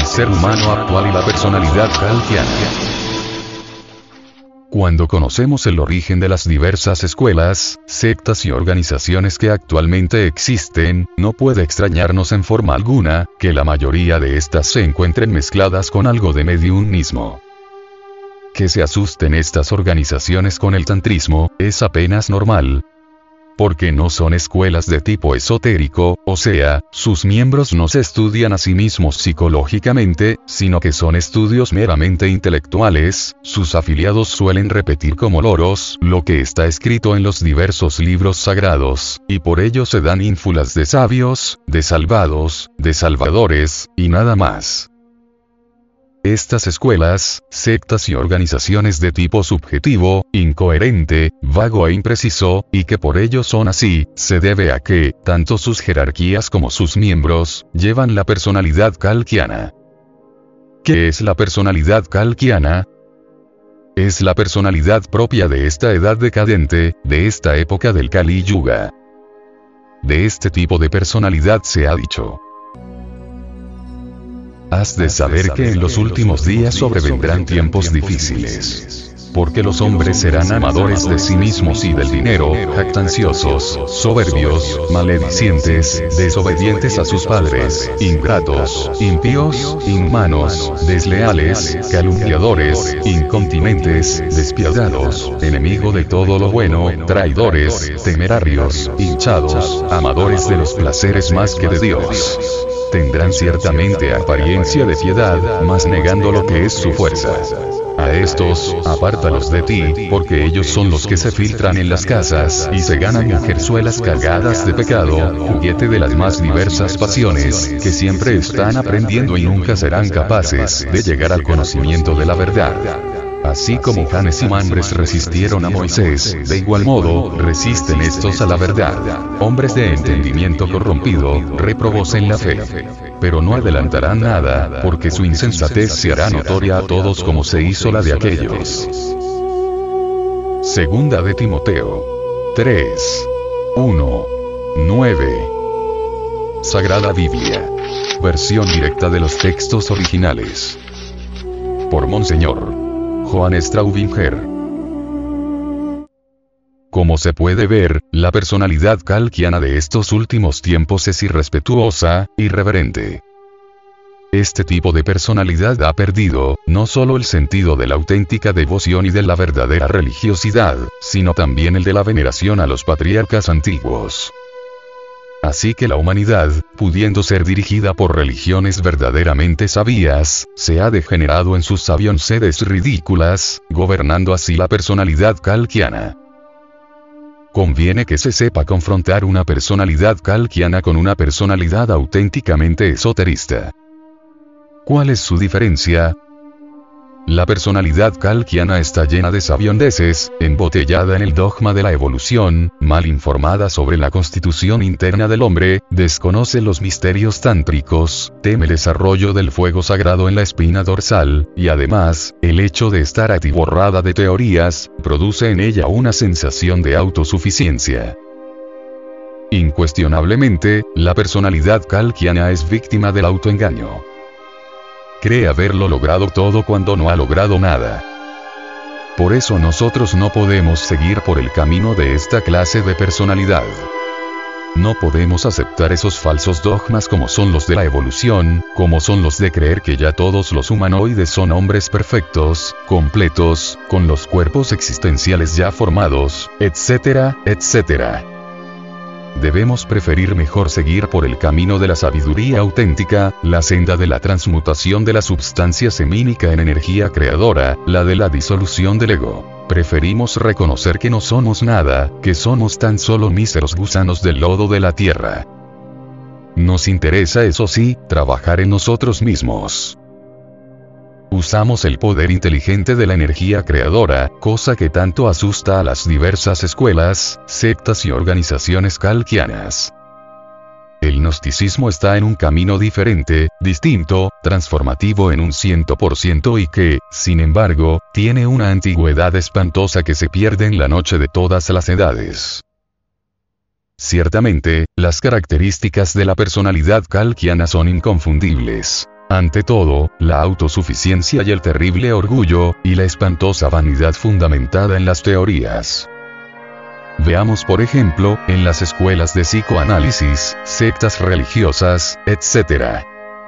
el ser humano actual y la personalidad kalkiana. Cuando conocemos el origen de las diversas escuelas, sectas y organizaciones que actualmente existen, no puede extrañarnos en forma alguna, que la mayoría de estas se encuentren mezcladas con algo de mediunismo. Que se asusten estas organizaciones con el tantrismo, es apenas normal, porque no son escuelas de tipo esotérico, o sea, sus miembros no se estudian a sí mismos psicológicamente, sino que son estudios meramente intelectuales, sus afiliados suelen repetir como loros lo que está escrito en los diversos libros sagrados, y por ello se dan ínfulas de sabios, de salvados, de salvadores, y nada más. Estas escuelas, sectas y organizaciones de tipo subjetivo, incoherente, vago e impreciso, y que por ello son así, se debe a que, tanto sus jerarquías como sus miembros, llevan la personalidad kalkiana. ¿Qué es la personalidad kalkiana? Es la personalidad propia de esta edad decadente, de esta época del Kali Yuga. De este tipo de personalidad se ha dicho. Has de saber que en los últimos días sobrevendrán tiempos difíciles. Porque los hombres serán amadores de sí mismos y del dinero, jactanciosos, soberbios, maledicientes, desobedientes a sus padres, ingratos, impíos, inhumanos, desleales, calumniadores, incontinentes, despiadados, enemigo de todo lo bueno, traidores, temerarios, hinchados, amadores de los placeres más que de Dios tendrán ciertamente apariencia de piedad, mas negando lo que es su fuerza. A estos, apártalos de ti, porque ellos son los que se filtran en las casas, y se ganan mujerzuelas cargadas de pecado, juguete de las más diversas pasiones, que siempre están aprendiendo y nunca serán capaces de llegar al conocimiento de la verdad. Así como Janes y Mambres resistieron a Moisés, de igual modo, resisten estos a la verdad. Hombres de entendimiento corrompido, reprobos en la fe. Pero no adelantarán nada, porque su insensatez se hará notoria a todos como se hizo la de aquellos. Segunda de Timoteo. 3. 1. 9. Sagrada Biblia. Versión directa de los textos originales. Por Monseñor Joan Straubinger. Como se puede ver, la personalidad calquiana de estos últimos tiempos es irrespetuosa, irreverente. Este tipo de personalidad ha perdido, no solo el sentido de la auténtica devoción y de la verdadera religiosidad, sino también el de la veneración a los patriarcas antiguos. Así que la humanidad, pudiendo ser dirigida por religiones verdaderamente sabias, se ha degenerado en sus sedes ridículas, gobernando así la personalidad calquiana. Conviene que se sepa confrontar una personalidad calquiana con una personalidad auténticamente esoterista. ¿Cuál es su diferencia? La personalidad kalkiana está llena de sabiondeces, embotellada en el dogma de la evolución, mal informada sobre la constitución interna del hombre, desconoce los misterios tántricos, teme el desarrollo del fuego sagrado en la espina dorsal, y además, el hecho de estar atiborrada de teorías, produce en ella una sensación de autosuficiencia. Incuestionablemente, la personalidad kalkiana es víctima del autoengaño cree haberlo logrado todo cuando no ha logrado nada. Por eso nosotros no podemos seguir por el camino de esta clase de personalidad. No podemos aceptar esos falsos dogmas como son los de la evolución, como son los de creer que ya todos los humanoides son hombres perfectos, completos, con los cuerpos existenciales ya formados, etcétera, etcétera. Debemos preferir mejor seguir por el camino de la sabiduría auténtica, la senda de la transmutación de la substancia semínica en energía creadora, la de la disolución del ego. Preferimos reconocer que no somos nada, que somos tan solo míseros gusanos del lodo de la tierra. Nos interesa, eso sí, trabajar en nosotros mismos. Usamos el poder inteligente de la energía creadora, cosa que tanto asusta a las diversas escuelas, sectas y organizaciones calquianas. El gnosticismo está en un camino diferente, distinto, transformativo en un ciento por ciento y que, sin embargo, tiene una antigüedad espantosa que se pierde en la noche de todas las edades. Ciertamente, las características de la personalidad calquiana son inconfundibles. Ante todo, la autosuficiencia y el terrible orgullo, y la espantosa vanidad fundamentada en las teorías. Veamos por ejemplo, en las escuelas de psicoanálisis, sectas religiosas, etc.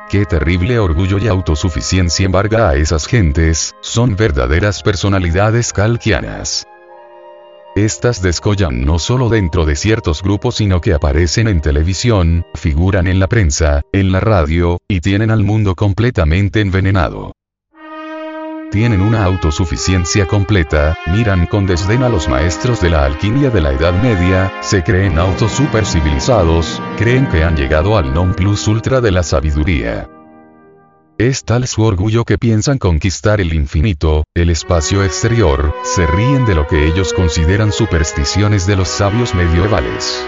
Qué terrible orgullo y autosuficiencia embarga a esas gentes, son verdaderas personalidades calquianas. Estas descollan no solo dentro de ciertos grupos sino que aparecen en televisión, figuran en la prensa, en la radio, y tienen al mundo completamente envenenado. Tienen una autosuficiencia completa, miran con desdén a los maestros de la alquimia de la Edad Media, se creen autos civilizados, creen que han llegado al non plus ultra de la sabiduría. Es tal su orgullo que piensan conquistar el infinito, el espacio exterior, se ríen de lo que ellos consideran supersticiones de los sabios medievales.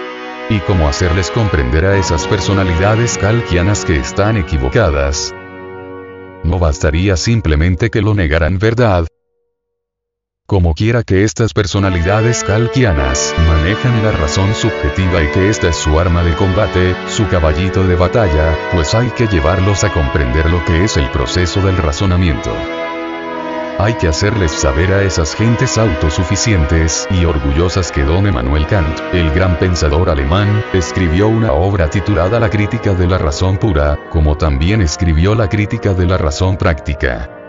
Y cómo hacerles comprender a esas personalidades calquianas que están equivocadas. No bastaría simplemente que lo negaran verdad, como quiera que estas personalidades calquianas manejan la razón subjetiva y que esta es su arma de combate, su caballito de batalla, pues hay que llevarlos a comprender lo que es el proceso del razonamiento. Hay que hacerles saber a esas gentes autosuficientes y orgullosas que don Emmanuel Kant, el gran pensador alemán, escribió una obra titulada La crítica de la razón pura, como también escribió la crítica de la razón práctica.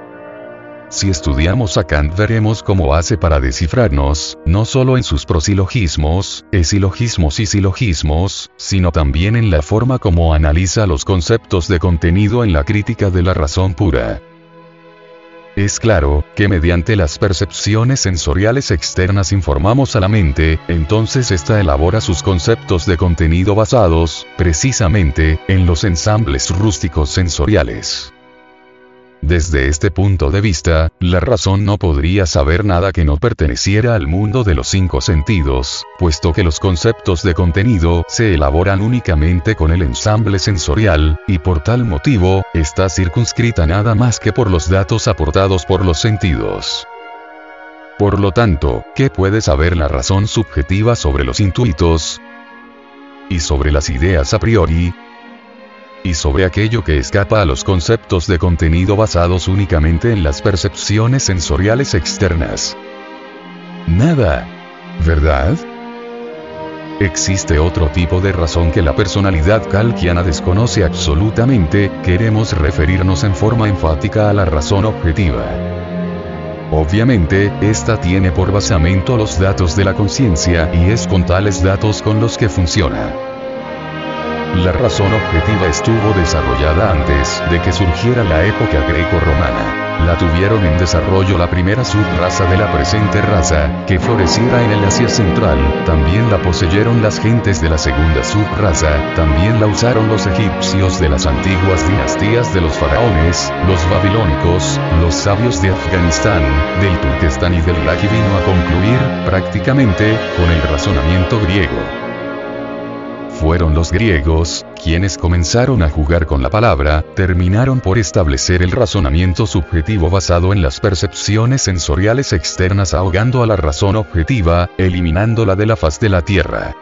Si estudiamos a Kant veremos cómo hace para descifrarnos, no solo en sus prosilogismos, esilogismos y silogismos, sino también en la forma como analiza los conceptos de contenido en la crítica de la razón pura. Es claro, que mediante las percepciones sensoriales externas informamos a la mente, entonces ésta elabora sus conceptos de contenido basados, precisamente, en los ensambles rústicos sensoriales. Desde este punto de vista, la razón no podría saber nada que no perteneciera al mundo de los cinco sentidos, puesto que los conceptos de contenido se elaboran únicamente con el ensamble sensorial, y por tal motivo, está circunscrita nada más que por los datos aportados por los sentidos. Por lo tanto, ¿qué puede saber la razón subjetiva sobre los intuitos? Y sobre las ideas a priori, y sobre aquello que escapa a los conceptos de contenido basados únicamente en las percepciones sensoriales externas. Nada. ¿Verdad? Existe otro tipo de razón que la personalidad calquiana desconoce absolutamente, queremos referirnos en forma enfática a la razón objetiva. Obviamente, esta tiene por basamento los datos de la conciencia y es con tales datos con los que funciona. La razón objetiva estuvo desarrollada antes de que surgiera la época greco-romana. La tuvieron en desarrollo la primera subraza de la presente raza, que floreciera en el Asia Central, también la poseyeron las gentes de la segunda subraza, también la usaron los egipcios de las antiguas dinastías de los faraones, los babilónicos, los sabios de Afganistán, del Turquestán y del Irak y vino a concluir, prácticamente, con el razonamiento griego. Fueron los griegos, quienes comenzaron a jugar con la palabra, terminaron por establecer el razonamiento subjetivo basado en las percepciones sensoriales externas ahogando a la razón objetiva, eliminándola de la faz de la Tierra.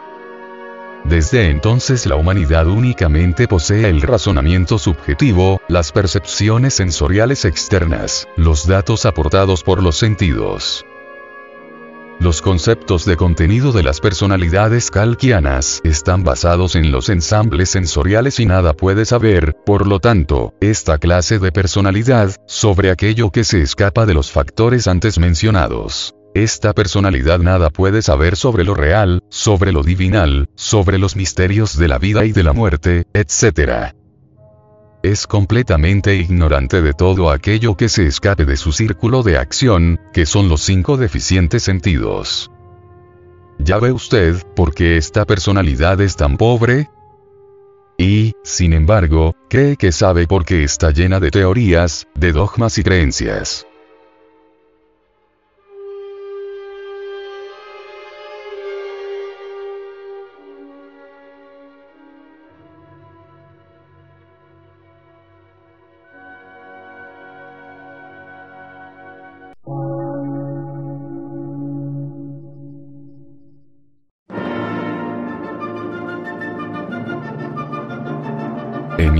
Desde entonces la humanidad únicamente posee el razonamiento subjetivo, las percepciones sensoriales externas, los datos aportados por los sentidos. Los conceptos de contenido de las personalidades calquianas están basados en los ensambles sensoriales y nada puede saber, por lo tanto, esta clase de personalidad, sobre aquello que se escapa de los factores antes mencionados. Esta personalidad nada puede saber sobre lo real, sobre lo divinal, sobre los misterios de la vida y de la muerte, etc es completamente ignorante de todo aquello que se escape de su círculo de acción, que son los cinco deficientes sentidos. Ya ve usted, por qué esta personalidad es tan pobre, y, sin embargo, cree que sabe por qué está llena de teorías, de dogmas y creencias.